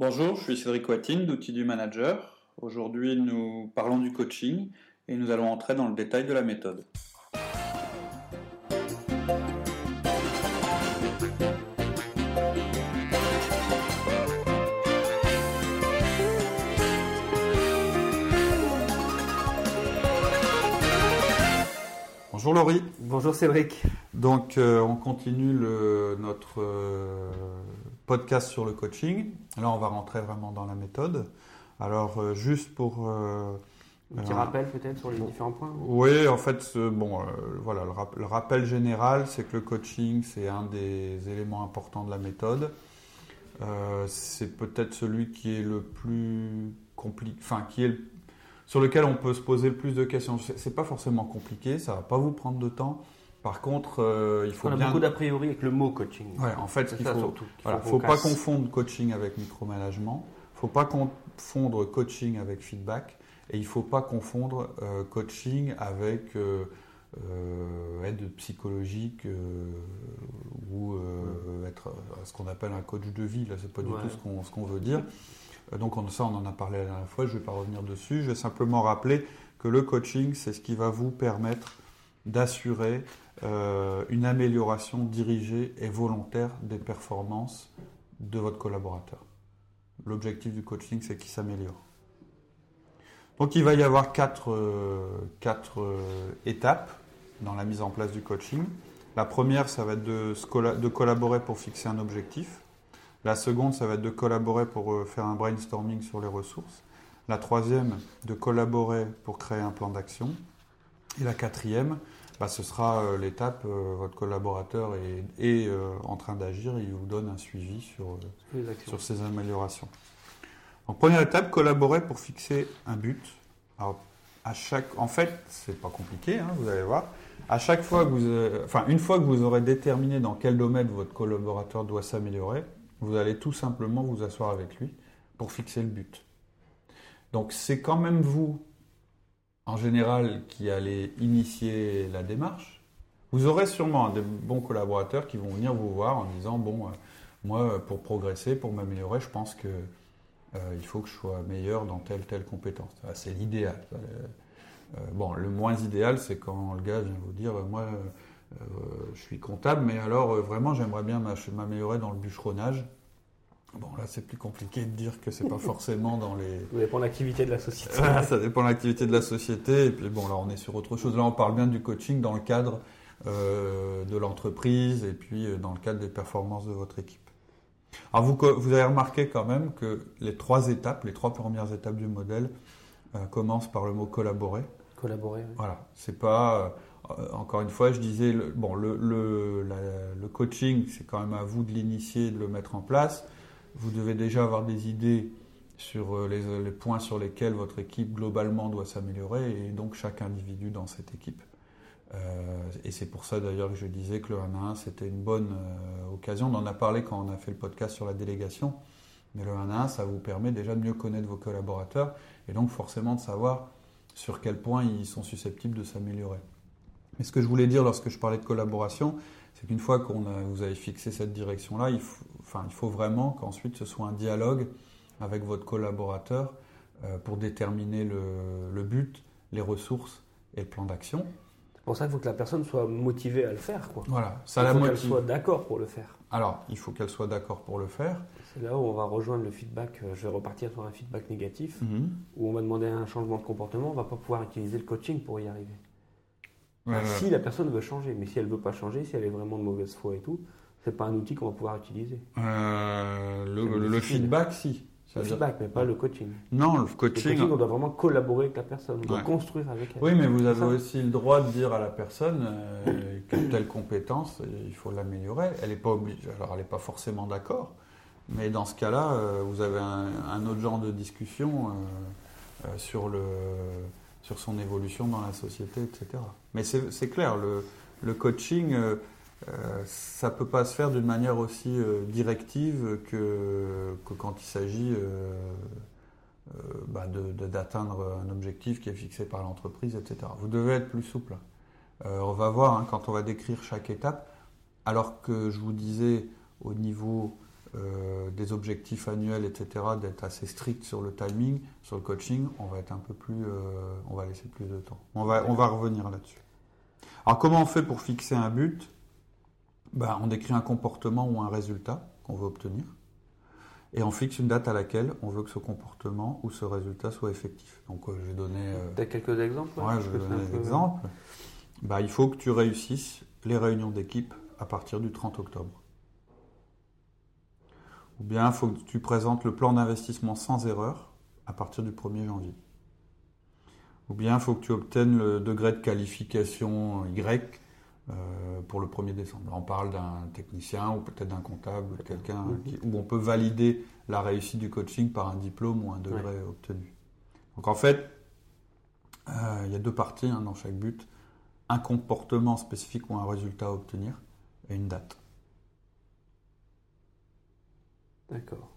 Bonjour, je suis Cédric Watine d'Outils du Manager. Aujourd'hui, nous parlons du coaching et nous allons entrer dans le détail de la méthode. Bonjour Laurie. Bonjour Cédric. Donc euh, on continue le, notre euh, podcast sur le coaching. Là on va rentrer vraiment dans la méthode. Alors euh, juste pour... Un petit rappel peut-être sur les différents points Oui, en fait, bon, voilà, le, rappel général, c'est que le coaching, c'est un des éléments importants de la méthode. c'est peut-être celui qui est le plus compliqué, enfin qui est le sur lequel on peut se poser le plus de questions. C'est pas forcément compliqué, ça va pas vous prendre de temps. Par contre, euh, il faut on a beaucoup d'a priori avec le mot coaching. Ouais, en fait, il faut, voilà, faut, pas confondre coaching avec micromanagement. Faut pas confondre coaching avec feedback, et il faut pas confondre euh, coaching avec euh, aide psychologique ou être ce qu'on appelle un coach de vie. Là, c'est pas du tout ce qu'on veut dire. Donc on, ça, on en a parlé la dernière fois, je ne vais pas revenir dessus. Je vais simplement rappeler que le coaching, c'est ce qui va vous permettre d'assurer euh, une amélioration dirigée et volontaire des performances de votre collaborateur. L'objectif du coaching, c'est qu'il s'améliore. Donc il va y avoir quatre, euh, quatre étapes dans la mise en place du coaching. La première, ça va être de, collaborer pour fixer un objectif. La seconde, ça va être de collaborer pour euh, faire un brainstorming sur les ressources. La troisième, de collaborer pour créer un plan d'action. Et la quatrième, bah, ce sera euh, l'étape, euh, votre collaborateur est, en train d'agir et il vous donne un suivi sur, sur ces améliorations. Donc première étape, collaborer pour fixer un but. Alors, à chaque, en fait, c'est pas compliqué, hein, vous allez voir. À chaque fois que vous, enfin, une fois que vous aurez déterminé dans quel domaine votre collaborateur doit s'améliorer, vous allez tout simplement vous asseoir avec lui pour fixer le but. Donc c'est quand même vous, en général, qui allez initier la démarche. Vous aurez sûrement des bons collaborateurs qui vont venir vous voir en disant, bon, euh, moi, pour progresser, pour m'améliorer, je pense que euh, il faut que je sois meilleur dans telle telle compétence. C'est l'idéal. Euh, bon, le moins idéal, c'est quand le gars vient vous dire, moi, je suis comptable, mais alors vraiment j'aimerais bien m'améliorer dans le bûcheronnage. Bon, là, c'est plus compliqué de dire que c'est pas forcément dans les. Ça dépend de l'activité de la société. ça dépend de l'activité de la société. Et puis, bon, là, on est sur autre chose. Là, on parle bien du coaching dans le cadre euh, de l'entreprise et puis dans le cadre des performances de votre équipe. Alors, vous, vous avez remarqué quand même que les trois étapes, les trois premières étapes du modèle, commencent par le mot collaborer. Collaborer. Voilà. C'est pas euh, encore une fois, je disais, le, bon, le, le, coaching, c'est quand même à vous de l'initier, de le mettre en place. Vous devez déjà avoir des idées sur euh, les, points sur lesquels votre équipe globalement doit s'améliorer et donc chaque individu dans cette équipe. Euh, et c'est pour ça d'ailleurs que je disais que le 1 à 1 c'était une bonne occasion. On en a parlé quand on a fait le podcast sur la délégation. Mais le 1 à 1, ça vous permet déjà de mieux connaître vos collaborateurs et donc forcément de savoir sur quel point ils sont susceptibles de s'améliorer. Mais ce que je voulais dire lorsque je parlais de collaboration, c'est qu'une fois qu'on vous avez fixé cette direction-là, il, faut, enfin, il faut vraiment qu'ensuite ce soit un dialogue avec votre collaborateur euh, pour déterminer le, but, les ressources et le plan d'action. C'est pour ça qu'il faut que la personne soit motivée à le faire. Quoi. Voilà, ça il faut qu'elle soit d'accord pour le faire. Alors, il faut qu'elle soit d'accord pour le faire. C'est là où on va rejoindre le feedback. Euh, je vais repartir sur un feedback négatif, mhm. où on va demander un changement de comportement. On ne va pas pouvoir utiliser le coaching pour y arriver si la personne veut changer, mais si elle veut pas changer, si elle est vraiment de mauvaise foi et tout, c'est pas un outil qu'on va pouvoir utiliser. Euh, le, feedback, si. le feedback, mais pas le coaching. Non, le coaching. Le coaching, on doit vraiment collaborer avec la personne, on doit construire avec elle. Oui, mais vous avez aussi le droit de dire à la personne euh, telle compétence, il faut l'améliorer. Elle n'est pas obligée, alors elle n'est pas forcément d'accord, mais dans ce cas-là, euh, vous avez un, autre genre de discussion euh, sur le sur son évolution dans la société, etc. Mais c'est clair, le, coaching, euh, euh, ça ne peut pas se faire d'une manière aussi euh, directive que, quand il s'agit bah d'atteindre un objectif qui est fixé par l'entreprise, etc. Vous devez être plus souple. on va voir hein, quand on va décrire chaque étape, alors que je vous disais au niveau euh, des objectifs annuels, etc., d'être assez strict sur le timing, sur le coaching, on va être un peu plus, euh, on va laisser plus de temps. On va revenir là-dessus. Alors comment on fait pour fixer un but? Ben, On décrit un comportement ou un résultat qu'on veut obtenir et on fixe une date à laquelle on veut que ce comportement ou ce résultat soit effectif. Donc euh, je vais donner. Euh, quelques exemples Ouais, je vais donner des exemples. Bah, il faut que tu réussisses les réunions d'équipe à partir du 30 octobre. Ou bien il faut que tu présentes le plan d'investissement sans erreur à partir du 1er janvier. Ou bien il faut que tu obtiennes le degré de qualification Y euh, pour le 1er décembre. on parle d'un technicien ou peut-être d'un comptable, quelqu'un où on peut valider la réussite du coaching par un diplôme ou un degré obtenu. Donc en fait, euh, il y a deux parties hein, dans chaque but un comportement spécifique ou un résultat à obtenir et une date. D'accord.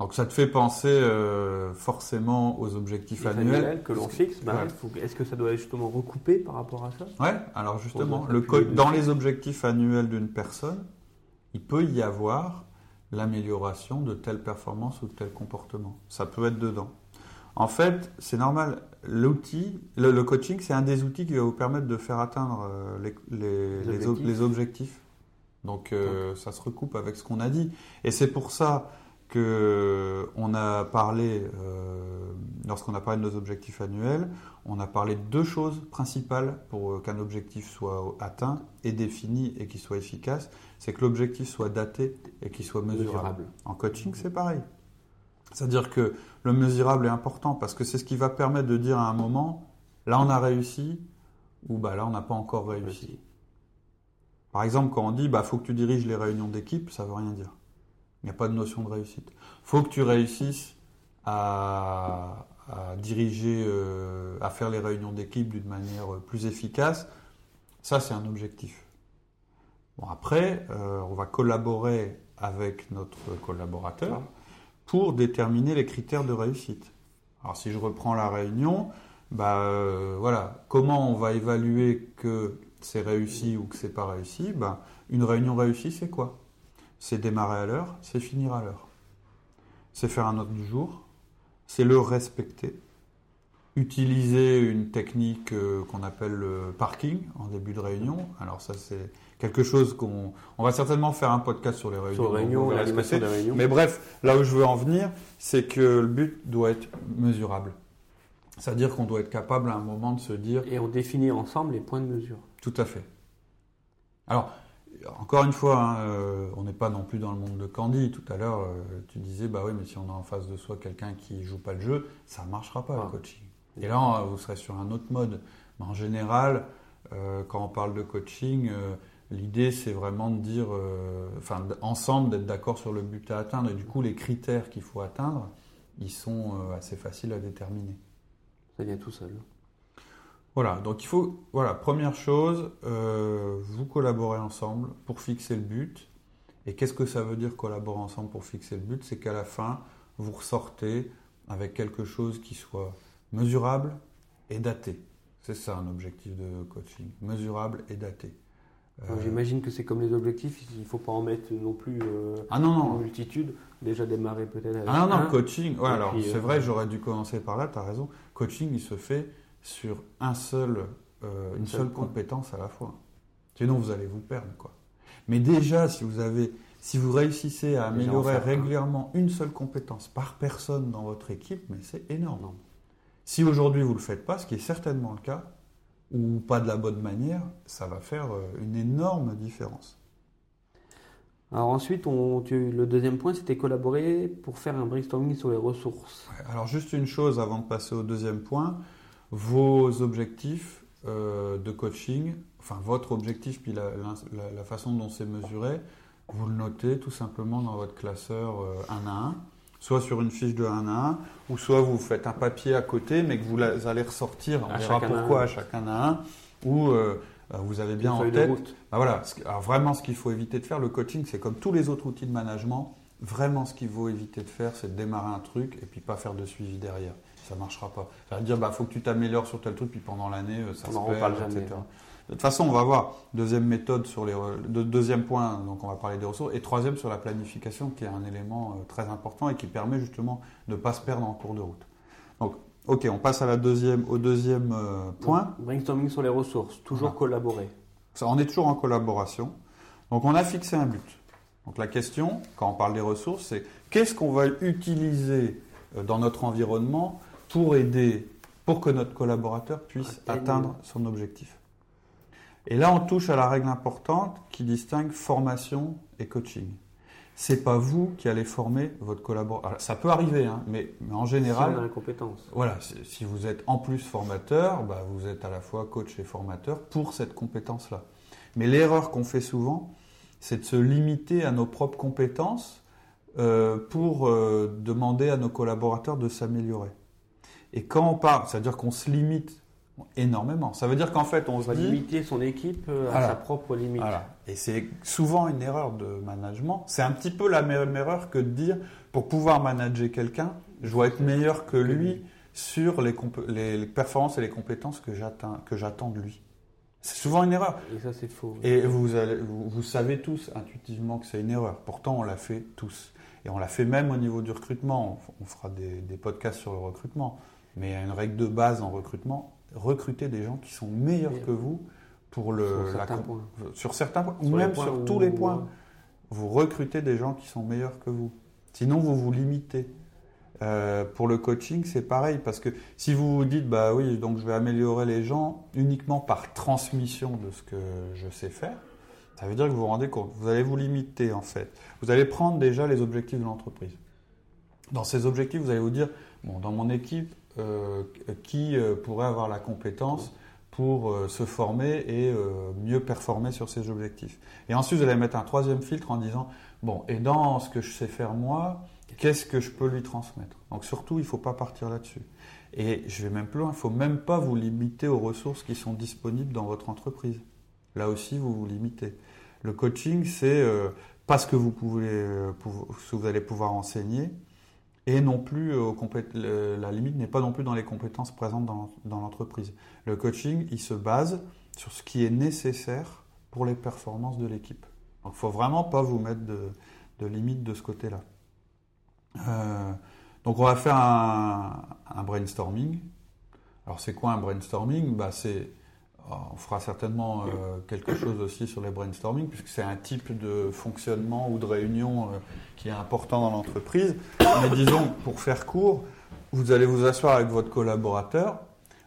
Donc ça te fait penser euh, forcément aux objectifs annuels. que l'on fixe. Bah, est-ce que ça doit justement recoupé par rapport à ça? Ouais, alors justement, le dans les objectifs annuels d'une personne, il peut y avoir l'amélioration de telle performance ou de tel comportement. Ça peut être dedans. En fait, c'est normal. L'outil, le, coaching, c'est un des outils qui va vous permettre de faire atteindre euh, les, objectifs. Donc euh, ça se recoupe avec ce qu'on a dit. Et c'est pour ça que on a parlé, euh, lorsqu'on a parlé de nos objectifs annuels, on a parlé de deux choses principales pour qu'un objectif soit atteint et défini et qu'il soit efficace. C'est que l'objectif soit daté et qu'il soit mesurable. En coaching, c'est pareil. C'est-à-dire que le mesurable est important parce que c'est ce qui va permettre de dire à un moment, là on a réussi ou bah là on n'a pas encore réussi. Par exemple, quand on dit, bah faut que tu diriges les réunions d'équipe, ça veut rien dire. Il n'y a pas de notion de réussite. faut que tu réussisses à, diriger, euh, à faire les réunions d'équipe d'une manière plus efficace. Ça, c'est un objectif. Bon, après, euh, on va collaborer avec notre collaborateur pour déterminer les critères de réussite. Alors, si je reprends la réunion, bah, euh, voilà, comment on va évaluer que c'est réussi ou que c'est pas réussi? Bah, Une réunion réussie, c'est quoi? C'est démarrer à l'heure, c'est finir à l'heure. C'est faire un ordre du jour, c'est le respecter. Utiliser une technique euh, qu'on appelle le parking en début de réunion. Alors ça c'est quelque chose qu'on on va certainement faire un podcast sur les réunions. Sur les réunions, l'animation des réunions. Mais bref, là où je veux en venir, c'est que le but doit être mesurable. C'est-à-dire qu'on doit être capable à un moment de se dire. Et on définit ensemble les points de mesure. Tout à fait. Alors, encore une fois, hein, euh, on n'est pas non plus dans le monde de Candy. Tout à l'heure, euh, tu disais, bah oui, mais si on a en face de soi quelqu'un qui joue pas le jeu, ça ne marchera pas le ah. coaching. Et là, vous serez sur un autre mode. Mais en général, euh, quand on parle de coaching, l'idée c'est vraiment de dire, enfin, ensemble d'être d'accord sur le but à atteindre. Et du coup, les critères qu'il faut atteindre, ils sont assez faciles à déterminer. Ça vient tout seul. Voilà, donc il faut, voilà, première chose, euh, vous collaborez ensemble pour fixer le but. Et qu'est-ce que ça veut dire collaborer ensemble pour fixer le but? C'est qu'à la fin, vous ressortez avec quelque chose qui soit mesurable et daté. C'est ça un objectif de coaching, mesurable et daté. Euh, j'imagine que c'est comme les objectifs, il ne faut pas en mettre non plus euh, ah non, non. une multitude. Déjà démarrer peut-être avec. Ah non, non, coaching, ouais, alors c'est vrai, j'aurais dû commencer par là, tu as raison. Coaching, il se fait sur un seul, euh, une seule compétence à la fois. Sinon, vous allez vous perdre. Quoi. Mais déjà, si vous, avez, si vous réussissez à améliorer régulièrement une seule compétence par personne dans votre équipe, mais c'est énorme. Si aujourd'hui vous ne le faites pas, ce qui est certainement le cas, ou pas de la bonne manière, ça va faire euh, une énorme différence. Alors ensuite, on, le deuxième point, c'était collaborer pour faire un brainstorming sur les ressources. alors juste une chose avant de passer au deuxième point, vos objectifs euh, de coaching, enfin votre objectif, puis la, façon dont c'est mesuré, vous le notez tout simplement dans votre classeur 1 euh, à 1, soit sur une fiche de 1 à 1, ou soit vous faites un papier à côté, mais que vous allez ressortir, on verra pourquoi à chacun à 1, ou euh, vous avez bien en tête. Bah voilà, alors vraiment ce qu'il faut éviter de faire, le coaching, c'est comme tous les autres outils de management, vraiment ce qu'il faut éviter de faire, c'est de démarrer un truc et puis pas faire de suivi derrière ça marchera pas. Ça veut dire, bah, faut que tu t'améliores sur tel truc, puis pendant l'année, euh, ça se perd, etc. De toute façon, on va voir deuxième méthode sur les deuxième point, donc on va parler des ressources, et troisième sur la planification, qui est un élément euh, très important et qui permet justement de ne pas se perdre en cours de route. Donc, ok, on passe à la deuxième, au deuxième euh, point. brainstorming sur les ressources, toujours collaborer. Ça, on est toujours en collaboration. Donc, on a fixé un but. Donc, la question, quand on parle des ressources, c'est qu'est-ce qu'on va utiliser dans notre environnement pour aider, pour que notre collaborateur puisse atteindre son objectif. Et là, on touche à la règle importante qui distingue formation et coaching. C'est pas vous qui allez former votre collaborateur. Ça peut arriver, hein, mais, en général. Si on a la compétence. Voilà, si vous êtes en plus formateur, bah, vous êtes à la fois coach et formateur pour cette compétence-là. Mais l'erreur qu'on fait souvent, c'est de se limiter à nos propres compétences euh, pour euh, demander à nos collaborateurs de s'améliorer. Et quand on parle, c'est-à-dire qu'on se limite énormément. Ça veut dire qu'en fait, on, on va limiter son équipe euh, à sa propre limite. Et c'est souvent une erreur de management. C'est un petit peu la même erreur que de dire, pour pouvoir manager quelqu'un, je dois être meilleur que lui sur les, les, performances et les compétences que j'attends de lui. C'est souvent une erreur. Et ça, c'est faux. Et vous, allez, vous, savez tous intuitivement que c'est une erreur. Pourtant, on l'a fait tous. Et on l'a fait même au niveau du recrutement. On, fera des, des podcasts sur le recrutement. Mais il y a une règle de base en recrutement recruter des gens qui sont meilleurs que vous pour le, sur, certains points. sur certains points, ou même sur tous les points. Vous recrutez des gens qui sont meilleurs que vous. Sinon, vous vous limitez. Euh, pour le coaching, c'est pareil, parce que si vous vous dites, bah oui, donc je vais améliorer les gens uniquement par transmission de ce que je sais faire, ça veut dire que vous vous rendez compte, vous allez vous limiter en fait. Vous allez prendre déjà les objectifs de l'entreprise. Dans ces objectifs, vous allez vous dire, bon, dans mon équipe, qui euh, pourrait avoir la compétence pour euh, se former et mieux performer sur ses objectifs. Et ensuite, vous allez mettre un troisième filtre en disant, bon, et dans ce que je sais faire moi, qu'est-ce que je peux lui transmettre? Donc surtout, il ne faut pas partir là-dessus. Et je vais même plus loin, il ne faut même pas vous limiter aux ressources qui sont disponibles dans votre entreprise. Là aussi, vous vous limitez. Le coaching, c'est pas ce que vous, pouvez, ce que vous allez pouvoir enseigner, et non plus, euh, la limite n'est pas non plus dans les compétences présentes dans, l'entreprise. Le coaching, il se base sur ce qui est nécessaire pour les performances de l'équipe. Donc il faut vraiment pas vous mettre de, de limite de ce côté-là. Euh, donc on va faire un, brainstorming. Alors c'est quoi un brainstorming? Bah, C'est on fera certainement euh, quelque chose aussi sur les brainstorming, puisque c'est un type de fonctionnement ou de réunion euh, qui est important dans l'entreprise. Mais disons, pour faire court, vous allez vous asseoir avec votre collaborateur,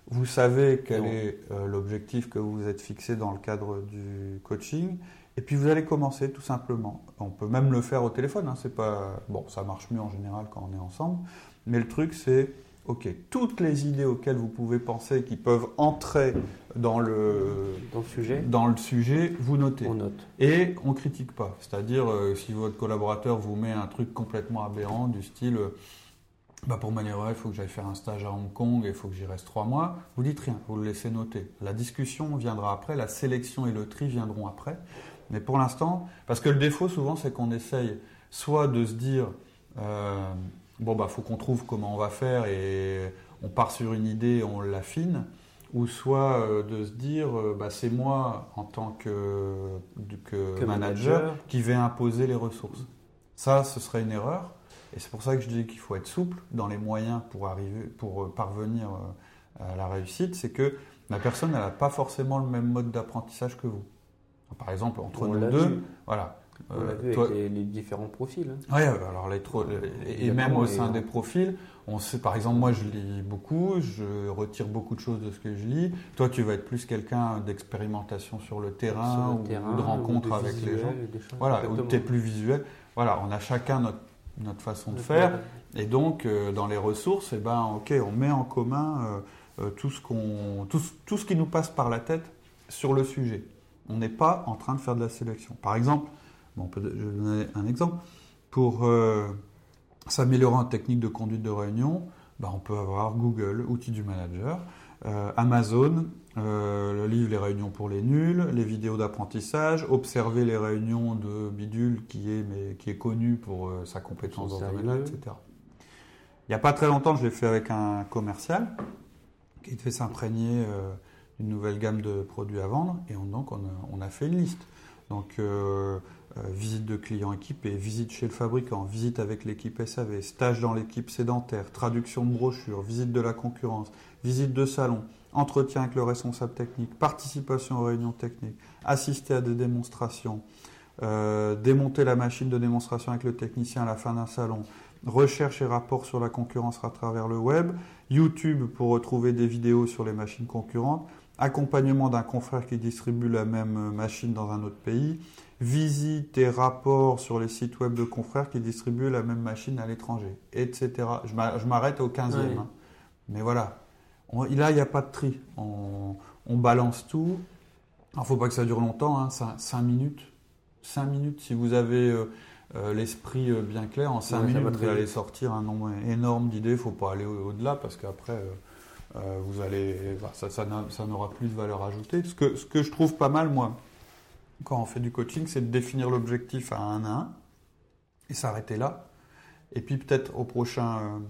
vous savez quel est euh, l'objectif que vous vous êtes fixé dans le cadre du coaching, et puis vous allez commencer tout simplement. On peut même le faire au téléphone, hein, c'est pas bon, ça marche mieux en général quand on est ensemble, mais le truc c'est Ok, toutes les idées auxquelles vous pouvez penser qui peuvent entrer dans le, sujet. dans le sujet, vous notez. On note. Et on ne critique pas. C'est-à-dire, euh, si votre collaborateur vous met un truc complètement aberrant, du style euh, bah pour m'améliorer, il faut que j'aille faire un stage à Hong Kong et il faut que j'y reste trois mois, vous dites rien, vous le laissez noter. La discussion viendra après, la sélection et le tri viendront après. Mais pour l'instant, parce que le défaut souvent, c'est qu'on essaye soit de se dire. Euh, bon, bah, faut qu'on trouve comment on va faire et on part sur une idée, on l'affine, ou soit euh, de se dire, euh, bah, c'est moi en tant que, manager, qui vais imposer les ressources. Ça, ce serait une erreur. Et c'est pour ça que je dis qu'il faut être souple dans les moyens pour, arriver, pour euh, parvenir à la réussite. C'est que la personne, elle n'a pas forcément le même mode d'apprentissage que vous. Par exemple, entre nous deux, voilà, on l'a vu avec les, différents profils. Hein. Oui, alors les et, même au sein des profils, on sait, par exemple, moi je lis beaucoup, je retire beaucoup de choses de ce que je lis. Toi, tu vas être plus quelqu'un d'expérimentation sur le terrain, ou, de rencontre avec les gens. Voilà, ou tu es plus visuel. Voilà, on a chacun notre, notre façon de faire. Et donc, euh, dans les ressources, eh ben, ok, on met en commun euh, euh, tout, ce qu'on, tout, tout ce qui nous passe par la tête sur le sujet. On n'est pas en train de faire de la sélection. Par exemple, Bon, je vais donner un exemple. Pour euh, s'améliorer en technique de conduite de réunion, bah, on peut avoir Google, outil du manager, euh, Amazon, euh, le livre Les réunions pour les nuls, les vidéos d'apprentissage, observer les réunions de Bidule qui est, mais, qui est connu pour sa compétence dans etc. Il n'y a pas très longtemps, je l'ai fait avec un commercial qui devait s'imprégner une nouvelle gamme de produits à vendre, et donc on a, fait une liste. Donc visite de clients équipés, visite chez le fabricant, visite avec l'équipe SAV, stage dans l'équipe sédentaire, traduction de brochures, visite de la concurrence, visite de salon, entretien avec le responsable technique, participation aux réunions techniques, assister à des démonstrations, euh, démonter la machine de démonstration avec le technicien à la fin d'un salon, recherche et rapport sur la concurrence à travers le web, YouTube pour retrouver des vidéos sur les machines concurrentes, accompagnement d'un confrère qui distribue la même machine dans un autre pays, visite et rapport sur les sites web de confrères qui distribuent la même machine à l'étranger, etc. Je m'arrête au 15e. Hein. Mais voilà, là, il n'y a pas de tri. On, balance tout. Il ne faut pas que ça dure longtemps, hein, 5 minutes. 5 minutes, si vous avez euh, euh, l'esprit euh, bien clair, en 5 minutes, vous allez sortir un nombre énorme d'idées. Il ne faut pas aller au-delà parce qu'après, vous allez, ça, ça n'aura plus de valeur ajoutée. Ce que, ce que je trouve pas mal, moi, quand on fait du coaching, c'est de définir l'objectif à un à un et s'arrêter là. Et puis peut-être au prochain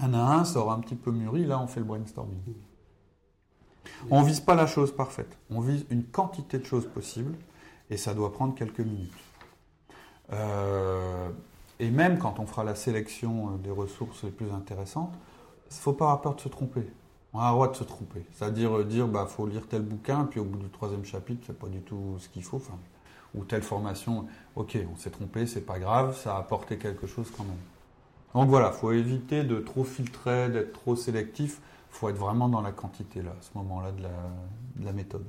un à un, ça aura un petit peu mûri. Là, on fait le brainstorming. On ne vise pas la chose parfaite. On vise une quantité de choses possibles et ça doit prendre quelques minutes. Euh, et même quand on fera la sélection euh, des ressources les plus intéressantes, il ne faut pas avoir peur de se tromper. On a le droit de se tromper. C'est-à-dire euh, dire, bah, faut lire tel bouquin, puis au bout du troisième chapitre, c'est pas du tout ce qu'il faut. ou telle formation, ok, on s'est trompé, c'est pas grave, ça a apporté quelque chose quand même. Donc voilà, il faut éviter de trop filtrer, d'être trop sélectif. Il faut être vraiment dans la quantité là, à ce moment-là de la, méthode.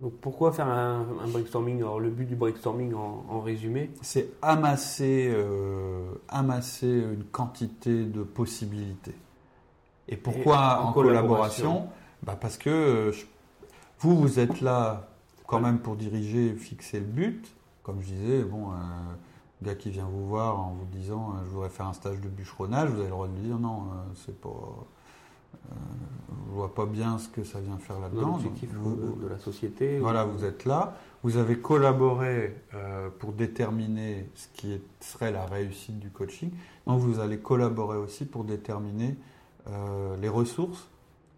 Donc pourquoi faire un, brainstorming? Alors le but du brainstorming en, résumé? C'est amasser, euh, amasser une quantité de possibilités. Et pourquoi en, collaboration, bah Parce que euh, vous, vous êtes là quand même pour diriger, fixer le but. Comme je disais, bon, euh, gars qui vient vous voir en vous disant euh, je voudrais faire un stage de bûcheronnage, vous avez le droit de lui dire non, euh, c'est pas. Euh, je vois pas bien ce que ça vient faire là-dedans. L'objectif de la société. Voilà, vous êtes là. Vous avez collaboré pour déterminer ce qui serait la réussite du coaching. Donc vous allez collaborer aussi pour déterminer les ressources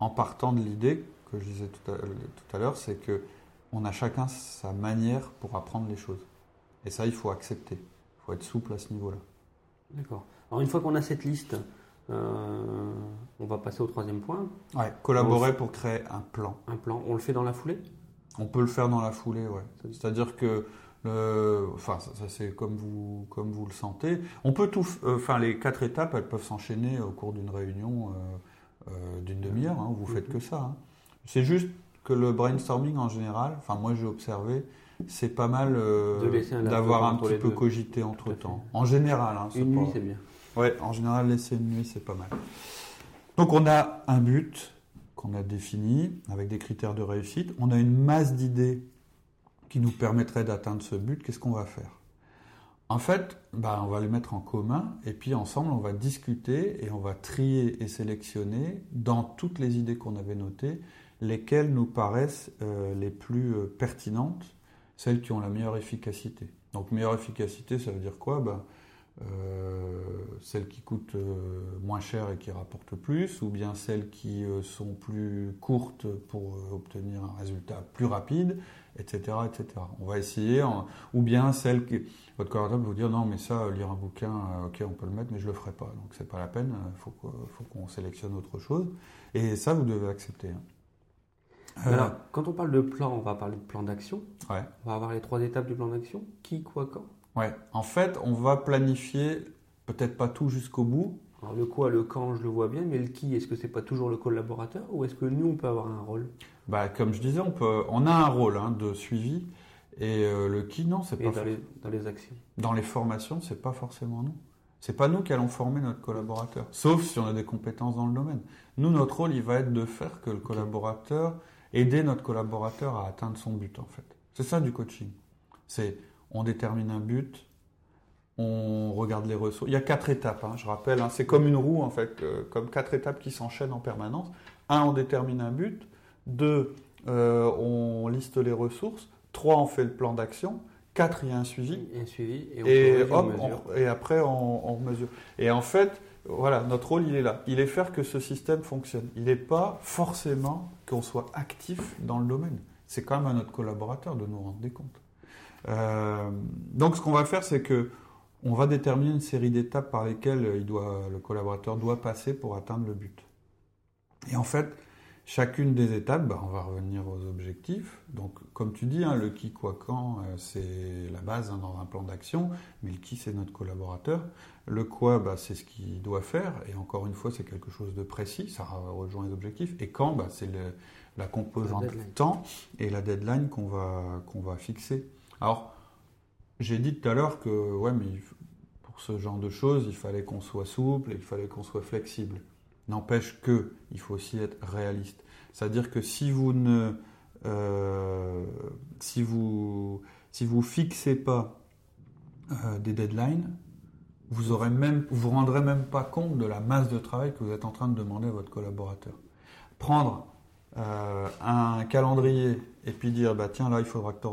en partant de l'idée que je disais tout à, l'heure, c'est que on a chacun sa manière pour apprendre les choses. Et ça, il faut accepter faut être souple à ce niveau-là. D'accord. Alors une fois qu'on a cette liste, euh, on va passer au troisième point. Ouais, collaborer pour créer un plan. Un plan. On le fait dans la foulée? On peut le faire dans la foulée, ouais. C'est-à-dire que, enfin, ça, c'est comme vous, comme vous le sentez. On peut tout, euh, enfin, les quatre étapes, elles peuvent s'enchaîner au cours d'une réunion euh, d'une demi-heure. Hein, vous faites mhm. que ça. Hein. C'est juste que le brainstorming en général, enfin, moi j'ai observé, c'est pas mal euh, d'avoir un petit peu cogité entre temps. En général. Hein, une nuit, c'est bien. Ouais, en général, laisser une nuit, c'est pas mal. Donc, on a un but qu'on a défini avec des critères de réussite. On a une masse d'idées qui nous permettraient d'atteindre ce but. Qu'est-ce qu'on va faire? En fait, bah, on va les mettre en commun et puis ensemble, on va discuter et on va trier et sélectionner dans toutes les idées qu'on avait notées lesquelles nous paraissent euh, les plus euh, pertinentes celles qui ont la meilleure efficacité. Donc meilleure efficacité, ça veut dire quoi? Ben, Celles qui coûtent moins cher et qui rapportent plus, ou bien celles qui sont plus courtes pour obtenir un résultat plus rapide, etc. etc. On va essayer, ou bien celles qui... Votre collaborateur peut vous dire non mais ça, lire un bouquin, ok on peut le mettre mais je ne le ferai pas, donc c'est pas la peine, il faut qu'on sélectionne autre chose. Et ça vous devez accepter. Hein. Alors, quand on parle de plan, on va parler de plan d'action. On va avoir les trois étapes du plan d'action. Qui, quoi, quand? Ouais. En fait, on va planifier peut-être pas tout jusqu'au bout. Alors, le quoi, le quand, je le vois bien, mais le qui, est-ce que c'est pas toujours le collaborateur ou est-ce que nous, on peut avoir un rôle? Bah, Comme je disais, on, peut, on a un rôle hein, de suivi. Et euh, le qui, non, c'est pas. Dans les, dans les actions Dans les formations, c'est pas forcément nous. C'est pas nous qui allons former notre collaborateur, sauf si on a des compétences dans le domaine. Nous, notre rôle, il va être de faire que le collaborateur aider notre collaborateur à atteindre son but en fait. C'est ça du coaching. C'est on détermine un but, on regarde les ressources. Il y a quatre étapes, hein, je rappelle. Hein. c'est comme une roue en fait, euh, comme quatre étapes qui s'enchaînent en permanence. Un, on détermine un but. Deux, euh, on liste les ressources. Trois, on fait le plan d'action. Quatre, il y a un suivi. Et un suivi. Et, et, hop, et après, on, on, mesure. Et en fait, voilà, notre rôle, il est là. Il est faire que ce système fonctionne. Il n'est pas forcément qu'on soit actif dans le domaine. C'est quand même à notre collaborateur de nous rendre des comptes. Euh, donc, ce qu'on va faire, c'est que on va déterminer une série d'étapes par lesquelles il doit, le collaborateur doit passer pour atteindre le but. Et en fait, chacune des étapes, bah, on va revenir aux objectifs. Donc, comme tu dis, hein, le qui, quoi, quand, euh, c'est la base hein, dans un plan d'action, mais le qui, c'est notre collaborateur. Le quoi, bah, c'est ce qu'il doit faire, et encore une fois, c'est quelque chose de précis, ça rejoint les objectifs. Et quand, bah, c'est la composante temps et la deadline qu'on va, qu'on va fixer. Alors, j'ai dit tout à l'heure que, ouais, mais pour ce genre de choses, il fallait qu'on soit souple et il fallait qu'on soit flexible. N'empêche que, il faut aussi être réaliste. C'est-à-dire que si vous ne, euh, si vous, si vous fixez pas euh, des deadlines, vous aurez même, vous rendrez même pas compte de la masse de travail que vous êtes en train de demander à votre collaborateur. Prendre euh, un calendrier et puis dire bah tiens là il faudra que,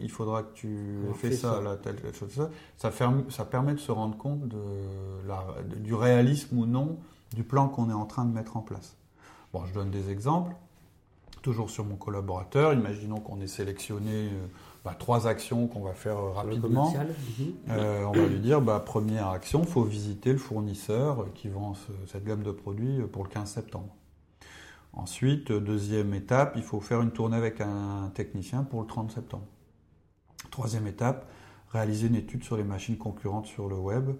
il faudra que tu aies fait ça, Là, telle, chose, ça, ça, ça, permet de se rendre compte de la, du réalisme ou non du plan qu'on est en train de mettre en place. Bon, je donne des exemples. Toujours sur mon collaborateur, imaginons qu'on ait sélectionné euh, bah, trois actions qu'on va faire euh, rapidement. Mhm. Euh, on va lui dire, bah, première action, il faut visiter le fournisseur qui vend cette gamme de produits pour le 15 septembre. Ensuite, deuxième étape, il faut faire une tournée avec un technicien pour le 30 septembre. Troisième étape, réaliser une étude sur les machines concurrentes sur le web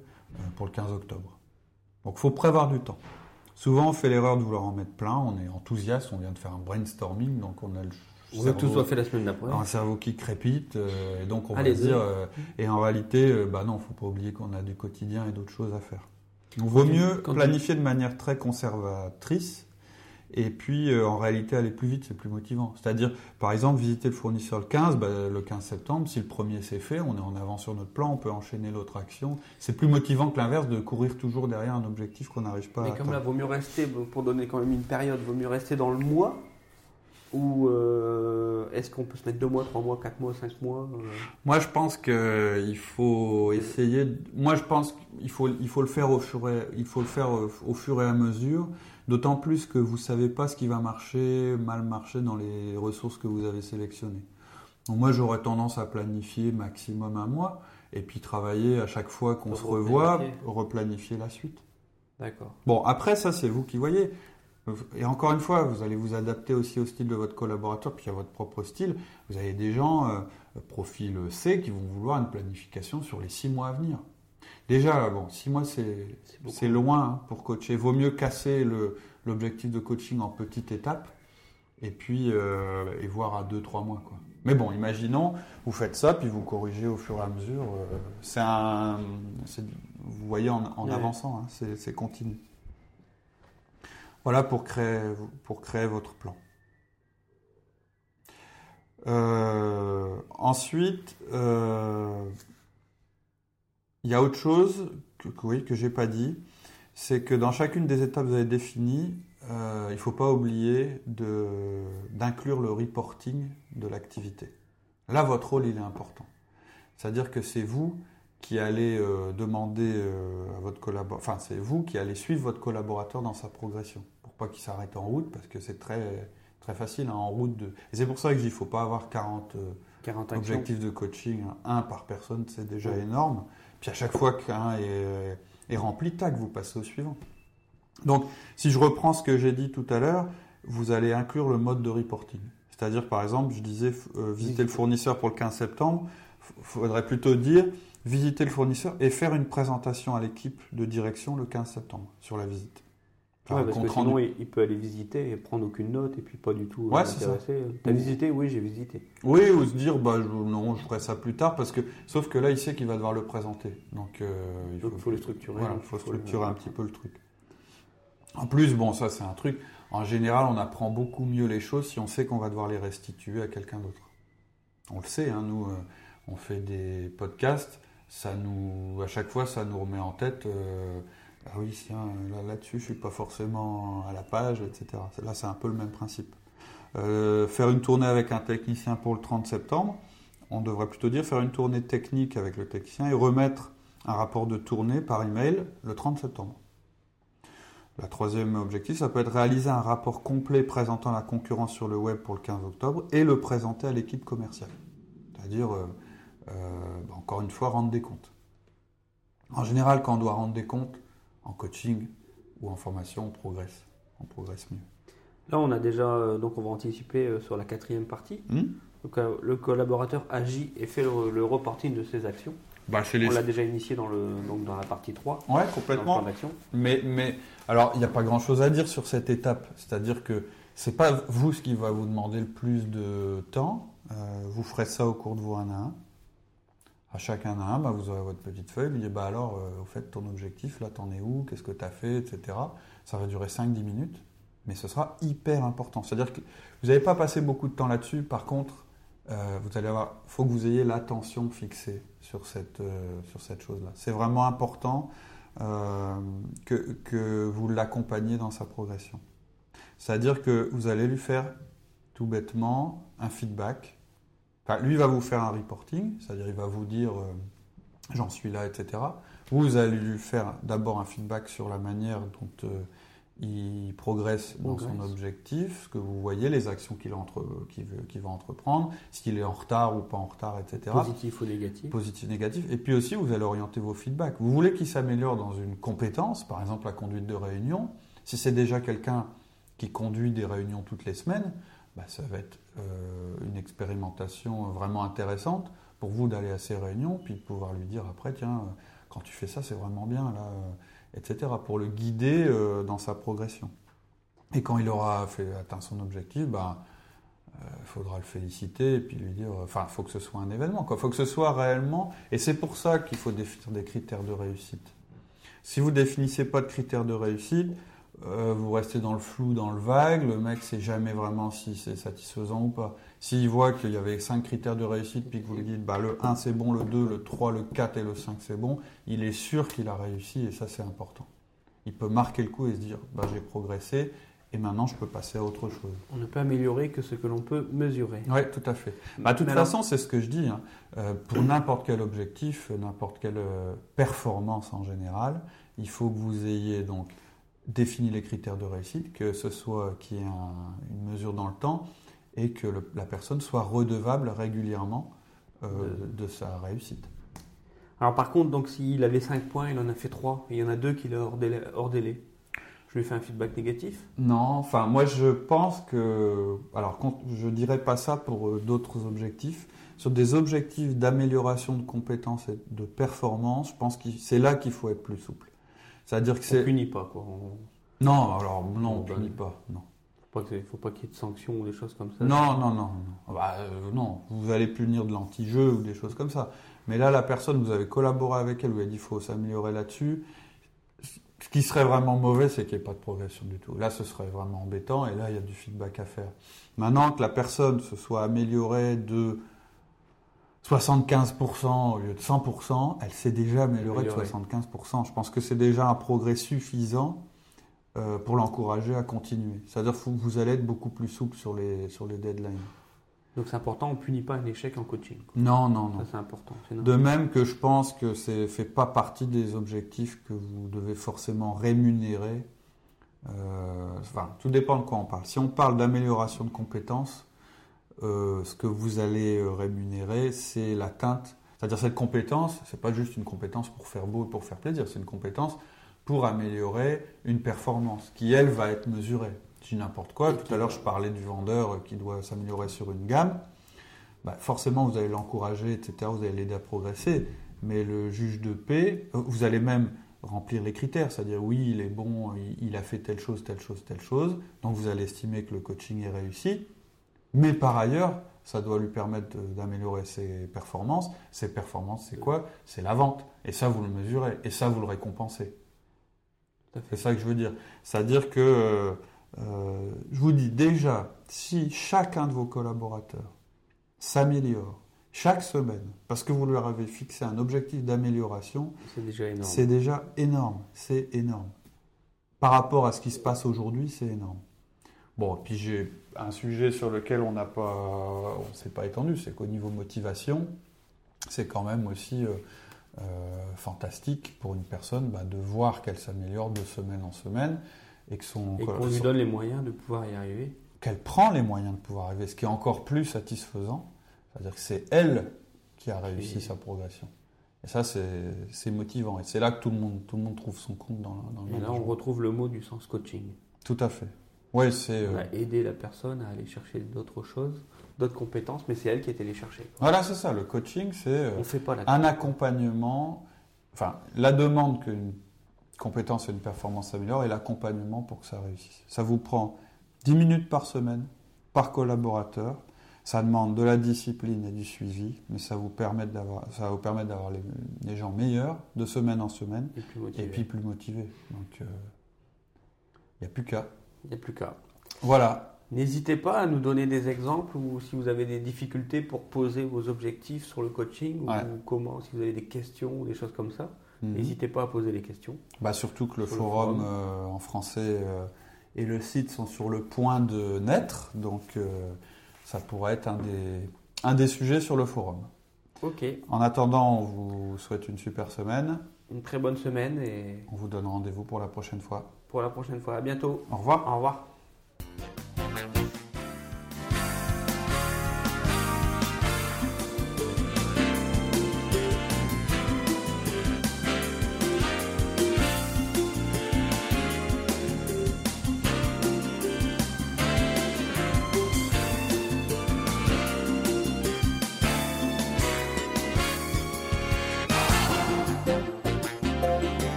pour le 15 octobre. Donc il faut prévoir du temps. Souvent, on fait l'erreur de vouloir en mettre plein. On est enthousiaste, on vient de faire un brainstorming, donc on a le on veut que tout soit fait la semaine d'après. Un cerveau qui crépite, euh, et donc on va dire. Euh, et en réalité, euh, bah non, faut pas oublier qu'on a du quotidien et d'autres choses à faire. Il vaut mieux planifier de manière très conservatrice et puis, euh, en réalité, aller plus vite, c'est plus motivant. C'est-à-dire, par exemple, visiter le fournisseur le 15, bah, le 15 septembre, si le premier s'est fait, on est en avant sur notre plan, on peut enchaîner l'autre action. C'est plus motivant que l'inverse de courir toujours derrière un objectif qu'on n'arrive pas à Mais comme là, vaut mieux rester, pour donner quand même une période, vaut mieux rester dans le mois ou euh, est-ce qu'on peut se mettre deux mois, trois mois, quatre mois, cinq mois euh? Moi, je pense qu'il faut essayer. Moi, je pense qu'il faut, il faut le faire au fur et, il faut le faire au fur et à mesure. D'autant plus que vous ne savez pas ce qui va marcher, mal marcher dans les ressources que vous avez sélectionnées. Donc moi, j'aurais tendance à planifier maximum un mois et puis travailler à chaque fois qu'on se revoit, replanifier la suite. D'accord. Bon, après, ça, c'est vous qui voyez. Et encore une fois, vous allez vous adapter aussi au style de votre collaborateur, puis à votre propre style. Vous avez des gens, euh, profil C, qui vont vouloir une planification sur les six mois à venir. Déjà, bon, six mois, c'est loin hein, pour coacher. Vaut mieux casser l'objectif de coaching en petites étapes et puis euh, et voir à deux, trois mois. Quoi. Mais bon, imaginons, vous faites ça, puis vous corrigez au fur et à mesure. Euh, c'est un. Vous voyez en, avançant, hein, c'est continu. Voilà pour créer, pour créer votre plan. Euh, ensuite, il y a autre chose que, oui, que j'ai pas dit, c'est que dans chacune des étapes que vous avez définies, euh, il ne faut pas oublier d'inclure le reporting de l'activité. Là, votre rôle, il est important. C'est-à-dire que c'est vous qui allez euh, demander euh, à votre collaborateur, enfin, c'est vous qui allez suivre votre collaborateur dans sa progression, pour pas qu'il s'arrête en route, parce que c'est très, très facile hein, en route de. Et c'est pour ça que je dis, il ne faut pas avoir 40, 40 objectifs de coaching, un par personne, c'est déjà énorme. Puis à chaque fois qu'un est, rempli, tac, vous passez au suivant. Donc, si je reprends ce que j'ai dit tout à l'heure, vous allez inclure le mode de reporting. C'est-à-dire, par exemple, je disais euh, visiter le fournisseur pour le 15 septembre. Il faudrait plutôt dire visiter le fournisseur et faire une présentation à l'équipe de direction le 15 septembre sur la visite parce que sinon, il, peut aller visiter et prendre aucune note et puis pas du tout ouais, intéressé. T'as visité? Oui, j'ai visité. Oui, ou se dire, bah, non, je ferai ça plus tard, parce que, sauf que là, il sait qu'il va devoir le présenter. Donc, euh, il faut, le structurer. Voilà, il faut, structurer un petit peu le truc. En plus, bon, ça, c'est un truc. En général, on apprend beaucoup mieux les choses si on sait qu'on va devoir les restituer à quelqu'un d'autre. On le sait, hein, nous, euh, on fait des podcasts, ça nous, à chaque fois, ça nous remet en tête. Euh, ah oui, là-dessus, je suis pas forcément à la page, etc. Là, c'est un peu le même principe. Euh, faire une tournée avec un technicien pour le 30 septembre, on devrait plutôt dire faire une tournée technique avec le technicien et remettre un rapport de tournée par email le 30 septembre. La troisième objectif, ça peut être réaliser un rapport complet présentant la concurrence sur le web pour le 15 octobre et le présenter à l'équipe commerciale. C'est-à-dire, euh, euh, bah, encore une fois, rendre des comptes. En général, quand on doit rendre des comptes, en coaching ou en formation, on progresse. On progresse mieux. Là, on a déjà, euh, donc on va anticiper sur la quatrième partie. Hmm donc, le collaborateur agit et fait le reporting de ses actions. Bah, on l'a déjà initié dans, le, donc dans la partie 3. Ouais, complètement. Mais, mais alors, il n'y a pas grand-chose à dire sur cette étape. C'est-à-dire que ce n'est pas vous ce qui va vous demander le plus de temps. Euh, vous ferez ça au cours de vos 1 à 1. À chaque 1 à 1, bah, vous aurez votre petite feuille. Vous dites, bah alors, euh, au fait, ton objectif, là, t'en es où Qu'est-ce que tu as fait Etc. Ça va durer 5-10 minutes. Mais ce sera hyper important. C'est-à-dire que vous n'avez pas passé beaucoup de temps là-dessus. Par contre, euh, vous allez avoir, faut que vous ayez l'attention fixée sur cette, euh, cette chose-là. C'est vraiment important euh, que, que, vous l'accompagniez dans sa progression. C'est-à-dire que vous allez lui faire tout bêtement un feedback. Enfin, lui va vous faire un reporting, c'est-à-dire il va vous dire j'en suis là, etc. Vous allez lui faire d'abord un feedback sur la manière dont il progresse dans son objectif, ce que vous voyez, les actions qu'il va entreprendre, s'il est en retard ou pas en retard, etc. Positif ou négatif. Positif, négatif. Et puis aussi, vous allez orienter vos feedbacks. Vous voulez qu'il s'améliore dans une compétence, par exemple la conduite de réunion. Si c'est déjà quelqu'un qui conduit des réunions toutes les semaines, bah, ça va être euh, une expérimentation vraiment intéressante pour vous d'aller à ces réunions, puis de pouvoir lui dire après, tiens, quand tu fais ça, c'est vraiment bien, là etc., pour le guider euh, dans sa progression. Et quand il aura atteint son objectif, ben, il euh, faudra le féliciter et puis lui dire, enfin, il faut que ce soit un événement, il faut que ce soit réellement, et c'est pour ça qu'il faut définir des critères de réussite. Si vous définissez pas de critères de réussite, euh, vous restez dans le flou, dans le vague, le mec sait jamais vraiment si c'est satisfaisant ou pas. S'il voit qu'il y avait 5 critères de réussite, puis que vous lui dites bah, le 1 c'est bon, le 2, le 3, le 4 et le 5 c'est bon, il est sûr qu'il a réussi et ça c'est important. Il peut marquer le coup et se dire bah, j'ai progressé et maintenant je peux passer à autre chose. On ne peut améliorer que ce que l'on peut mesurer. Oui, tout à fait. Bah, de toute façon, c'est ce que je dis. Hein. Euh, pour n'importe quel objectif, n'importe quelle euh, performance en général, il faut que vous ayez donc définit les critères de réussite, que ce soit qu'il y ait une mesure dans le temps et que la personne soit redevable régulièrement euh, de, sa réussite. Alors par contre, donc s'il avait 5 points, il en a fait 3, et il y en a deux qui est hors délai, je lui fais un feedback négatif? Non, enfin moi je pense que, alors je dirais pas ça pour euh, d'autres objectifs, sur des objectifs d'amélioration de compétences et de performance, je pense que c'est là qu'il faut être plus souple. C'est-à-dire que c'est. punit pas, quoi. Non, alors, non, on punit pas, non. Il ne faut pas qu'il y ait de sanctions ou des choses comme ça. Non, non, non. Non, bah, euh, non. vous allez punir de l'anti-jeu ou des choses comme ça. Mais là, la personne, vous avez collaboré avec elle, vous avez dit qu'il faut s'améliorer là-dessus. Ce qui serait vraiment mauvais, c'est qu'il n'y ait pas de progression du tout. Là, ce serait vraiment embêtant et là, il y a du feedback à faire. Maintenant que la personne se soit améliorée de 75% au lieu de 100%, elle s'est déjà améliorée de 75%. Je pense que c'est déjà un progrès suffisant euh, pour l'encourager à continuer. C'est-à-dire que vous allez être beaucoup plus souple sur les, sur les deadlines. Donc c'est important, on ne punit pas un échec en coaching. Non, non, non. Ça c'est important. De même que je pense que ça ne fait pas partie des objectifs que vous devez forcément rémunérer. Euh, enfin, tout dépend de quoi on parle. Si on parle d'amélioration de compétences, euh, ce que vous allez euh, rémunérer, c'est l'atteinte. C'est-à-dire cette compétence, c'est pas juste une compétence pour faire beau et pour faire plaisir, c'est une compétence pour améliorer une performance qui, elle, va être mesurée. Je n'importe quoi. Tout à l'heure, je parlais du vendeur qui doit s'améliorer sur une gamme. Bah, forcément, vous allez l'encourager, etc. Vous allez l'aider à progresser. Mais le juge de paix, euh, vous allez même remplir les critères, c'est-à-dire oui, il est bon, il a fait telle chose, telle chose, telle chose. Donc vous allez estimer que le coaching est réussi. Mais par ailleurs, ça doit lui permettre d'améliorer ses performances. Ses performances, c'est quoi? C'est la vente. Et ça, vous le mesurez. Et ça, vous le récompensez. C'est ça que je veux dire. C'est-à-dire que, euh, je vous dis déjà, si chacun de vos collaborateurs s'améliore chaque semaine, parce que vous leur avez fixé un objectif d'amélioration, c'est déjà énorme. C'est déjà énorme. C'est énorme. Par rapport à ce qui se passe aujourd'hui, c'est énorme. Bon, puis j'ai un sujet sur lequel on n'a pas, on s'est pas étendu, c'est qu'au niveau motivation, c'est quand même aussi euh, fantastique pour une personne bah, de voir qu'elle s'améliore de semaine en semaine et que son et qu'on lui donne les moyens de pouvoir y arriver. Qu'elle prend les moyens de pouvoir arriver, ce qui est encore plus satisfaisant. C'est-à-dire que c'est elle qui a réussi sa progression. Et ça, c'est motivant. Et c'est là que tout le, monde, tout le monde trouve son compte dans, dans le Et là, on retrouve le mot du sens coaching. Tout à fait. Oui, c'est. On a euh, aidé la personne à aller chercher d'autres choses, d'autres compétences, mais c'est elle qui est allée chercher. Voilà, c'est ça. Le coaching, c'est euh, un accompagnement. Enfin, la demande qu'une compétence et une performance s'améliorent et l'accompagnement pour que ça réussisse. Ça vous prend 10 minutes par semaine, par collaborateur. Ça demande de la discipline et du suivi, mais ça vous permet d'avoir, ça vous permettre d'avoir les, gens meilleurs de semaine en semaine et, puis plus motivés. Donc, il euh, n'y a plus qu'à. Il n'y a plus qu'à. Voilà. N'hésitez pas à nous donner des exemples ou si vous avez des difficultés pour poser vos objectifs sur le coaching ou comment, si vous avez des questions ou des choses comme ça. Mhm. N'hésitez pas à poser des questions. Bah surtout que le forum, euh, en français euh, et le site sont sur le point de naître, donc ça pourrait être un des, un des sujets sur le forum. Ok. En attendant, on vous souhaite une super semaine. Une très bonne semaine et. On vous donne rendez-vous pour la prochaine fois. Pour la prochaine fois. À bientôt. Au revoir. Au revoir.